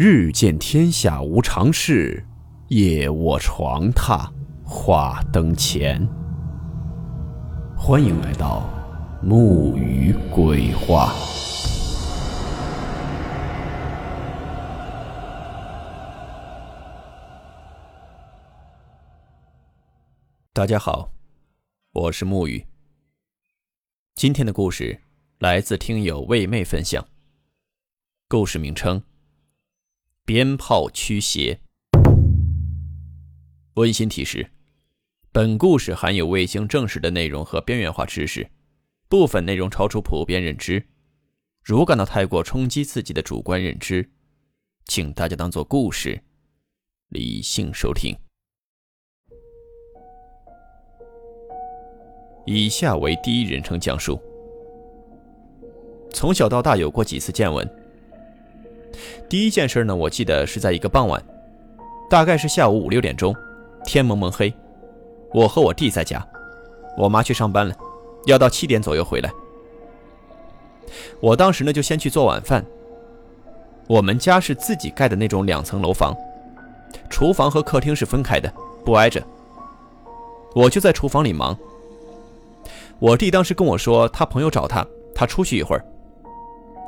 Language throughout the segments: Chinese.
日见天下无常事，夜卧床榻话灯前。欢迎来到木鱼鬼话。大家好，我是木鱼。今天的故事来自听友魏妹分享。故事名称：鞭炮驱邪。温馨提示：本故事含有未经证实的内容和边缘化知识，部分内容超出普遍认知。如感到太过冲击自己的主观认知，请大家当做故事，理性收听。以下为第一人称讲述。从小到大有过几次见闻。第一件事呢，我记得是在一个傍晚，大概是下午五六点钟，天蒙蒙黑，我和我弟在家，我妈去上班了，要到七点左右回来。我当时呢就先去做晚饭。我们家是自己盖的那种两层楼房，厨房和客厅是分开的，不挨着。我就在厨房里忙。我弟当时跟我说，他朋友找他，他出去一会儿。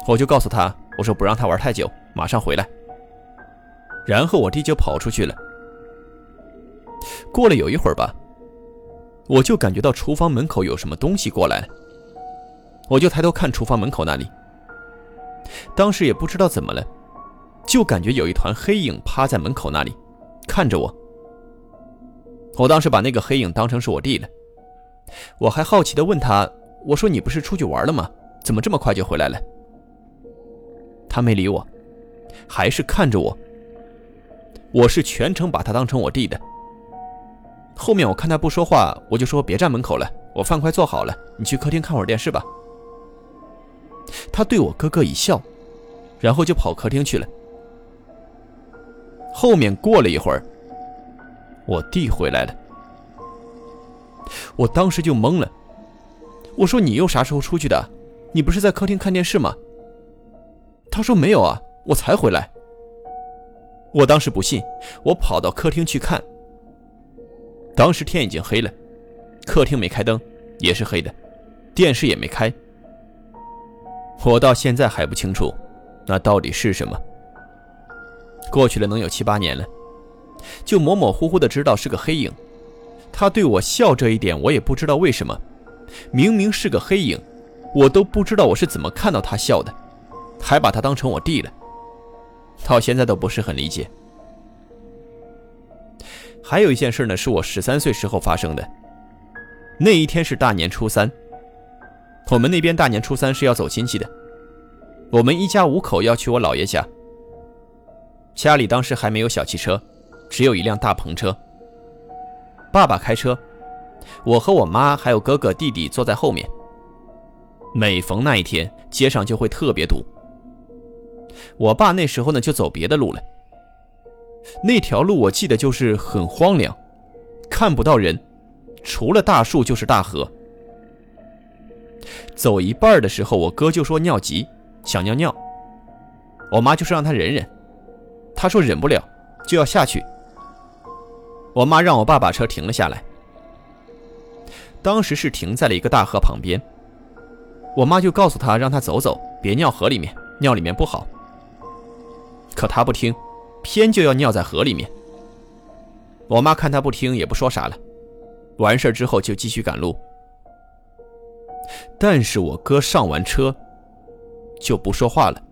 我就告诉他，我说不让他玩太久，马上回来。然后我弟就跑出去了。过了有一会儿吧，我就感觉到厨房门口有什么东西过来了。我就抬头看厨房门口那里，当时也不知道怎么了，就感觉有一团黑影趴在门口那里，看着我。我当时把那个黑影当成是我弟了。我还好奇的问他：“我说你不是出去玩了吗？怎么这么快就回来了？”他没理我，还是看着我。我是全程把他当成我弟的。后面我看他不说话，我就说：“别站门口了，我饭快做好了，你去客厅看会儿电视吧。”他对我咯咯一笑，然后就跑客厅去了。后面过了一会儿，我弟回来了。我当时就懵了，我说：“你又啥时候出去的？你不是在客厅看电视吗？”他说：“没有啊，我才回来。”我当时不信，我跑到客厅去看。当时天已经黑了，客厅没开灯，也是黑的，电视也没开。我到现在还不清楚，那到底是什么。过去了能有七八年了，就模模糊糊的知道是个黑影。他对我笑这一点，我也不知道为什么。明明是个黑影，我都不知道我是怎么看到他笑的，还把他当成我弟了。到现在都不是很理解。还有一件事呢，是我十三岁时候发生的。那一天是大年初三，我们那边大年初三是要走亲戚的。我们一家五口要去我姥爷家，家里当时还没有小汽车，只有一辆大篷车。爸爸开车，我和我妈还有哥哥弟弟坐在后面。每逢那一天，街上就会特别堵。我爸那时候呢就走别的路了。那条路我记得就是很荒凉，看不到人，除了大树就是大河。走一半的时候，我哥就说尿急，想尿尿。我妈就说让他忍忍，他说忍不了，就要下去。我妈让我爸把车停了下来，当时是停在了一个大河旁边。我妈就告诉他让他走走，别尿河里面，尿里面不好。可他不听，偏就要尿在河里面。我妈看他不听，也不说啥了。完事之后就继续赶路。但是我哥上完车就不说话了，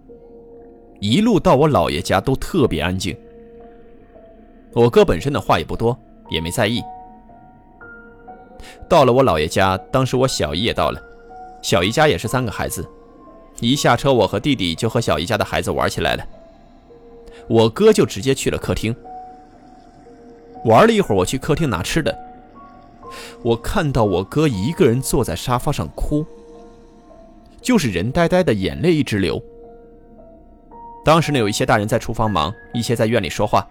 一路到我姥爷家都特别安静。我哥本身的话也不多，也没在意。到了我姥爷家，当时我小姨也到了，小姨家也是三个孩子。一下车，我和弟弟就和小姨家的孩子玩起来了。我哥就直接去了客厅，玩了一会儿。我去客厅拿吃的，我看到我哥一个人坐在沙发上哭，就是人呆呆的，眼泪一直流。当时呢，有一些大人在厨房忙，一些在院里说话。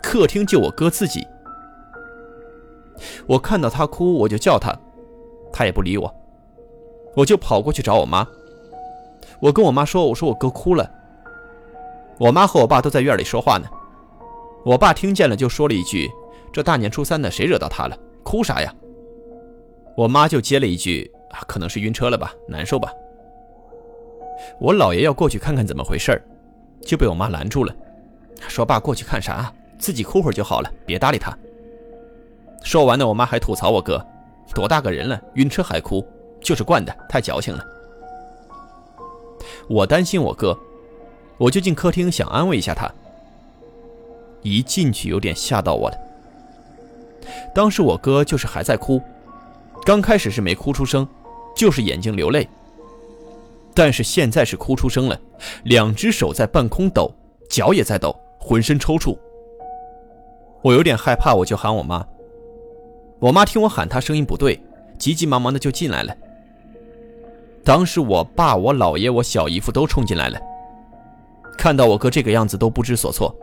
客厅就我哥自己，我看到他哭，我就叫他，他也不理我，我就跑过去找我妈。我跟我妈说：“我说我哥哭了。”我妈和我爸都在院里说话呢。我爸听见了，就说了一句：“这大年初三的，谁惹到他了？哭啥呀？”我妈就接了一句：“可能是晕车了吧，难受吧。”我姥爷要过去看看怎么回事就被我妈拦住了，说：“爸，过去看啥？自己哭会儿就好了，别搭理他。”说完呢，我妈还吐槽我哥：“多大个人了，晕车还哭，就是惯的，太矫情了。”我担心我哥，我就进客厅想安慰一下他。一进去有点吓到我了。当时我哥就是还在哭，刚开始是没哭出声，就是眼睛流泪。但是现在是哭出声了，两只手在半空抖，脚也在抖，浑身抽搐。我有点害怕，我就喊我妈。我妈听我喊她，声音不对，急急忙忙的就进来了。当时我爸、我姥爷、我小姨夫都冲进来了，看到我哥这个样子都不知所措。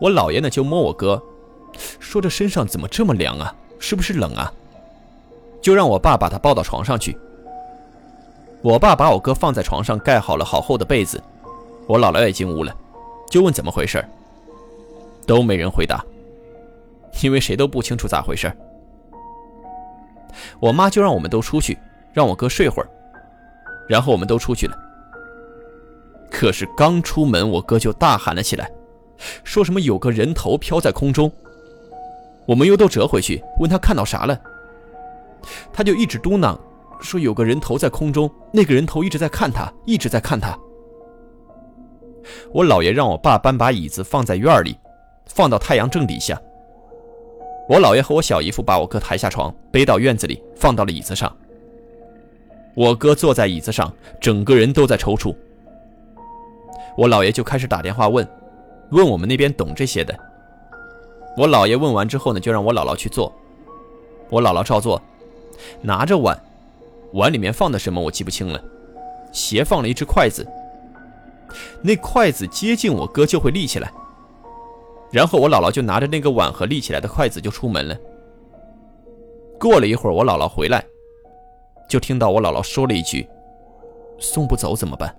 我姥爷呢就摸我哥，说这身上怎么这么凉啊？是不是冷啊？就让我爸把他抱到床上去。我爸把我哥放在床上，盖好了好厚的被子。我姥姥也进屋了，就问怎么回事，都没人回答，因为谁都不清楚咋回事。我妈就让我们都出去，让我哥睡会儿，然后我们都出去了。可是刚出门，我哥就大喊了起来。说什么有个人头飘在空中，我们又都折回去问他看到啥了，他就一直嘟囔说有个人头在空中，那个人头一直在看他，一直在看他。我姥爷让我爸搬把椅子放在院里，放到太阳正底下。我姥爷和我小姨夫把我哥抬下床，背到院子里，放到了椅子上。我哥坐在椅子上，整个人都在抽搐。我姥爷就开始打电话问。问我们那边懂这些的，我姥爷问完之后呢，就让我姥姥去做。我姥姥照做，拿着碗，碗里面放的什么我记不清了，斜放了一只筷子。那筷子接近我哥就会立起来，然后我姥姥就拿着那个碗和立起来的筷子就出门了。过了一会儿，我姥姥回来，就听到我姥姥说了一句：“送不走怎么办？”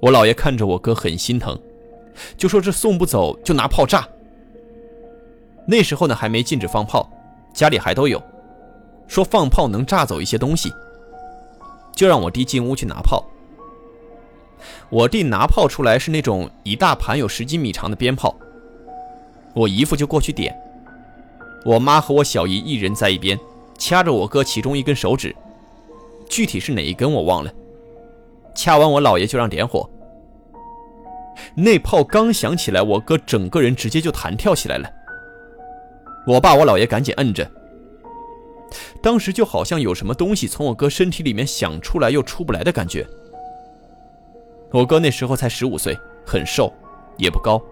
我姥爷看着我哥很心疼。就说这送不走，就拿炮炸。那时候呢还没禁止放炮，家里还都有。说放炮能炸走一些东西，就让我弟进屋去拿炮。我弟拿炮出来是那种一大盘有十几米长的鞭炮，我姨夫就过去点。我妈和我小姨一人在一边，掐着我哥其中一根手指，具体是哪一根我忘了。掐完我姥爷就让点火。那炮刚响起来，我哥整个人直接就弹跳起来了。我爸、我姥爷赶紧摁着。当时就好像有什么东西从我哥身体里面想出来又出不来的感觉。我哥那时候才十五岁，很瘦，也不高。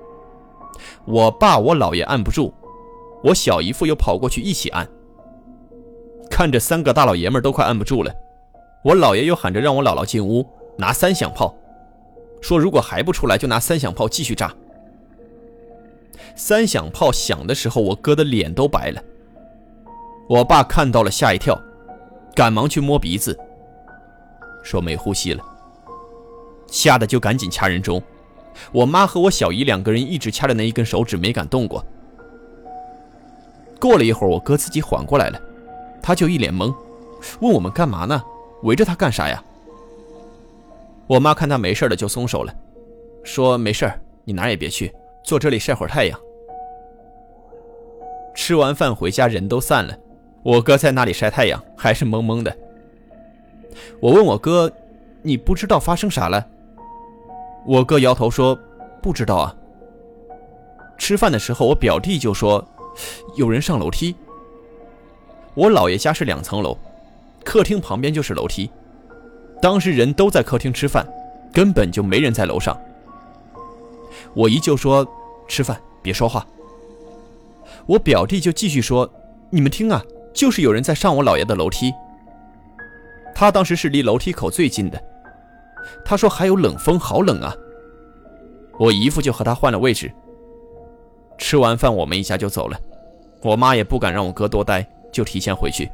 我爸、我姥爷按不住，我小姨夫又跑过去一起按。看着三个大老爷们都快按不住了，我姥爷又喊着让我姥姥进屋拿三响炮。说如果还不出来，就拿三响炮继续炸。三响炮响的时候，我哥的脸都白了。我爸看到了，吓一跳，赶忙去摸鼻子，说没呼吸了。吓得就赶紧掐人中。我妈和我小姨两个人一直掐着那一根手指，没敢动过。过了一会儿，我哥自己缓过来了，他就一脸懵，问我们干嘛呢？围着他干啥呀？我妈看他没事了，就松手了，说：“没事你哪也别去，坐这里晒会儿太阳。”吃完饭回家，人都散了，我哥在那里晒太阳，还是懵懵的。我问我哥：“你不知道发生啥了？”我哥摇头说：“不知道啊。”吃饭的时候，我表弟就说：“有人上楼梯。”我姥爷家是两层楼，客厅旁边就是楼梯。当时人都在客厅吃饭，根本就没人在楼上。我姨就说：“吃饭别说话。”我表弟就继续说：“你们听啊，就是有人在上我姥爷的楼梯。”他当时是离楼梯口最近的。他说还有冷风，好冷啊。我姨夫就和他换了位置。吃完饭，我们一家就走了。我妈也不敢让我哥多待，就提前回去。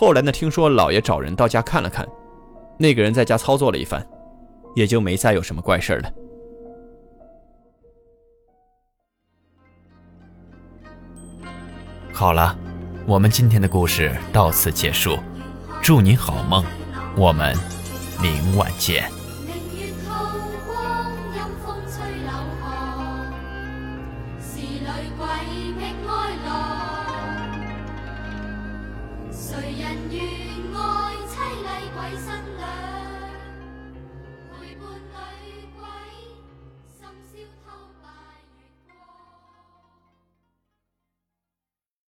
后来呢，听说老爷找人到家看了看，那个人在家操作了一番，也就没再有什么怪事了。好了，我们今天的故事到此结束，祝您好梦，我们明晚见。明月透光，阴风吹柳，是雷鬼觅哀乐。人愿爱妻礼鬼新娘。